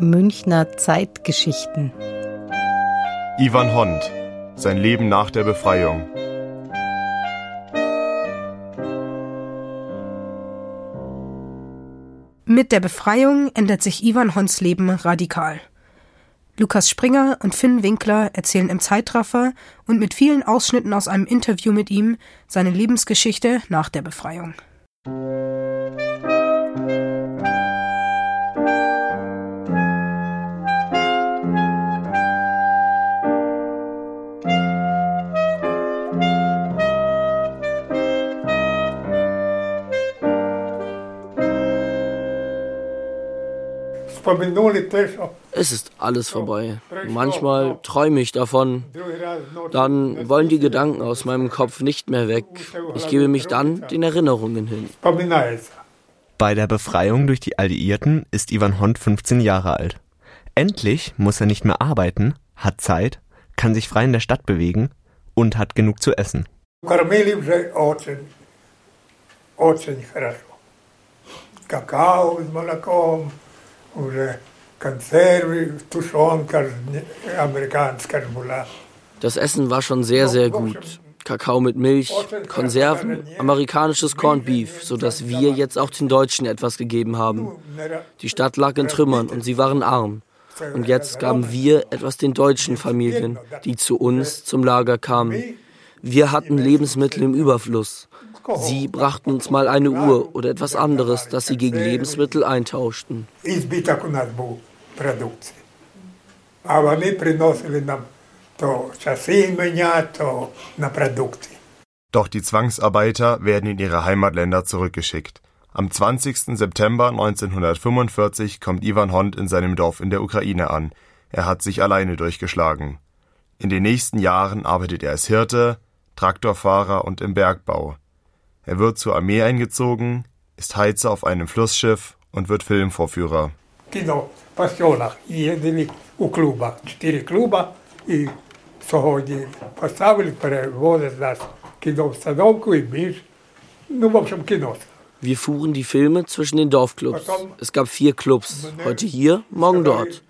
Münchner Zeitgeschichten. Ivan Hond, sein Leben nach der Befreiung. Mit der Befreiung ändert sich Ivan Honds Leben radikal. Lukas Springer und Finn Winkler erzählen im Zeitraffer und mit vielen Ausschnitten aus einem Interview mit ihm seine Lebensgeschichte nach der Befreiung. Es ist alles vorbei. Manchmal träume ich davon. Dann wollen die Gedanken aus meinem Kopf nicht mehr weg. Ich gebe mich dann den Erinnerungen hin. Bei der Befreiung durch die Alliierten ist Ivan Hond 15 Jahre alt. Endlich muss er nicht mehr arbeiten, hat Zeit, kann sich frei in der Stadt bewegen und hat genug zu essen. Kakao und Malakom, уже консервы, тушенка американская была. Das Essen war schon sehr, sehr gut. Kakao mit Milch, Konserven, amerikanisches Corned Beef, sodass wir jetzt auch den Deutschen etwas gegeben haben. Die Stadt lag in Trümmern und sie waren arm. Und jetzt gaben wir etwas den deutschen Familien, die zu uns zum Lager kamen. Wir hatten Lebensmittel im Überfluss. Sie brachten uns mal eine Uhr oder etwas anderes, das sie gegen Lebensmittel eintauschten. Aber wir приносили нам то часы меня, то на продукты. Doch die Zwangsarbeiter werden in ihre Heimatländer zurückgeschickt. Am 20. September 1945 kommt Ivan Hond in seinem Dorf in der Ukraine an. Er hat sich alleine durchgeschlagen. In den nächsten Jahren arbeitet er als Hirte, Traktorfahrer und im Bergbau. Er wird zur Armee eingezogen, ist Heizer auf einem Flussschiff und wird Filmvorführer. Wir fuhren die Filme zwischen den Dorfclubs. Es gab vier Clubs, heute hier, morgen dort.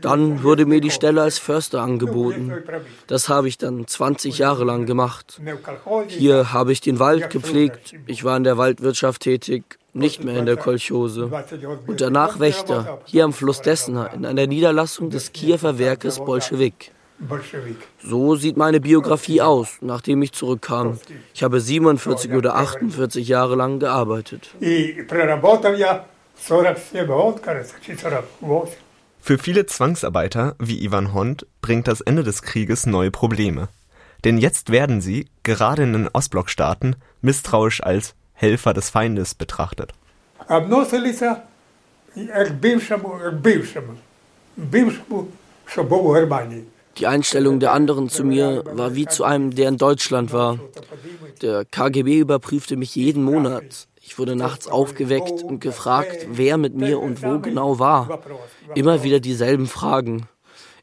Dann wurde mir die Stelle als Förster angeboten. Das habe ich dann 20 Jahre lang gemacht. Hier habe ich den Wald gepflegt, ich war in der Waldwirtschaft tätig, nicht mehr in der Kolchose. Und danach Wächter, hier am Fluss Dessner, in einer Niederlassung des Kiewer Werkes Bolschewik. So sieht meine Biografie aus, nachdem ich zurückkam. Ich habe 47 oder 48 Jahre lang gearbeitet. Für viele Zwangsarbeiter, wie Ivan Hond, bringt das Ende des Krieges neue Probleme. Denn jetzt werden sie, gerade in den Ostblockstaaten, misstrauisch als Helfer des Feindes betrachtet. Die Einstellung der anderen zu mir war wie zu einem, der in Deutschland war. Der KGB überprüfte mich jeden Monat. Ich wurde nachts aufgeweckt und gefragt, wer mit mir und wo genau war. Immer wieder dieselben Fragen.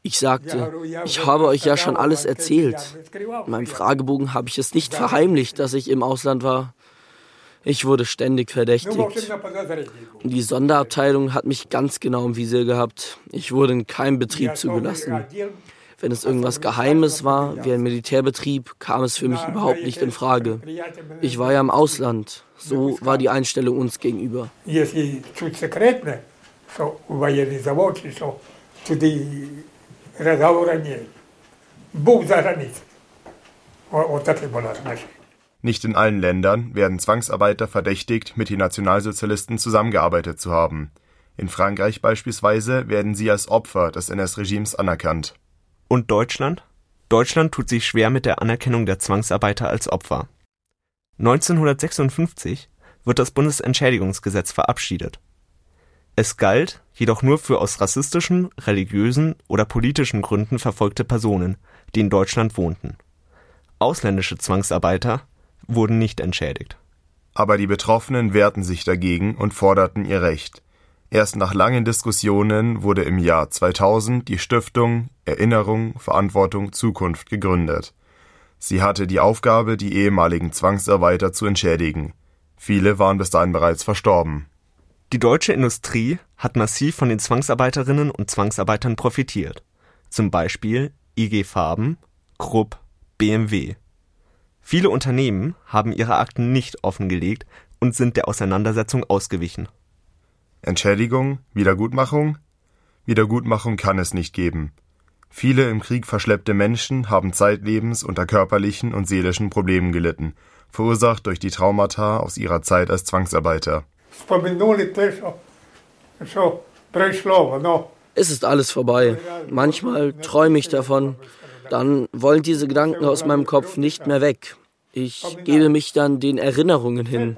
Ich sagte, ich habe euch ja schon alles erzählt. In meinem Fragebogen habe ich es nicht verheimlicht, dass ich im Ausland war. Ich wurde ständig verdächtigt. Und die Sonderabteilung hat mich ganz genau im Visier gehabt. Ich wurde in keinem Betrieb zugelassen. Wenn es irgendwas Geheimes war, wie ein Militärbetrieb, kam es für mich überhaupt nicht in Frage. Ich war ja im Ausland. So war die Einstellung uns gegenüber. Nicht in allen Ländern werden Zwangsarbeiter verdächtigt, mit den Nationalsozialisten zusammengearbeitet zu haben. In Frankreich beispielsweise werden sie als Opfer des NS-Regimes anerkannt. Und Deutschland? Deutschland tut sich schwer mit der Anerkennung der Zwangsarbeiter als Opfer. 1956 wird das Bundesentschädigungsgesetz verabschiedet. Es galt jedoch nur für aus rassistischen, religiösen oder politischen Gründen verfolgte Personen, die in Deutschland wohnten. Ausländische Zwangsarbeiter wurden nicht entschädigt. Aber die Betroffenen wehrten sich dagegen und forderten ihr Recht. Erst nach langen Diskussionen wurde im Jahr 2000 die Stiftung Erinnerung, Verantwortung, Zukunft gegründet. Sie hatte die Aufgabe, die ehemaligen Zwangsarbeiter zu entschädigen. Viele waren bis dahin bereits verstorben. Die deutsche Industrie hat massiv von den Zwangsarbeiterinnen und Zwangsarbeitern profitiert, zum Beispiel IG Farben, Krupp, BMW. Viele Unternehmen haben ihre Akten nicht offengelegt und sind der Auseinandersetzung ausgewichen. Entschädigung, Wiedergutmachung? Wiedergutmachung kann es nicht geben. Viele im Krieg verschleppte Menschen haben zeitlebens unter körperlichen und seelischen Problemen gelitten, verursacht durch die Traumata aus ihrer Zeit als Zwangsarbeiter. Es ist alles vorbei. Manchmal träume ich davon. Dann wollen diese Gedanken aus meinem Kopf nicht mehr weg. Ich gebe mich dann den Erinnerungen hin.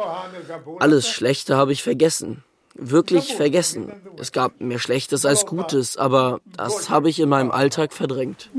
Alles Schlechte habe ich vergessen. Wirklich vergessen. Es gab mehr Schlechtes als Gutes, aber das habe ich in meinem Alltag verdrängt.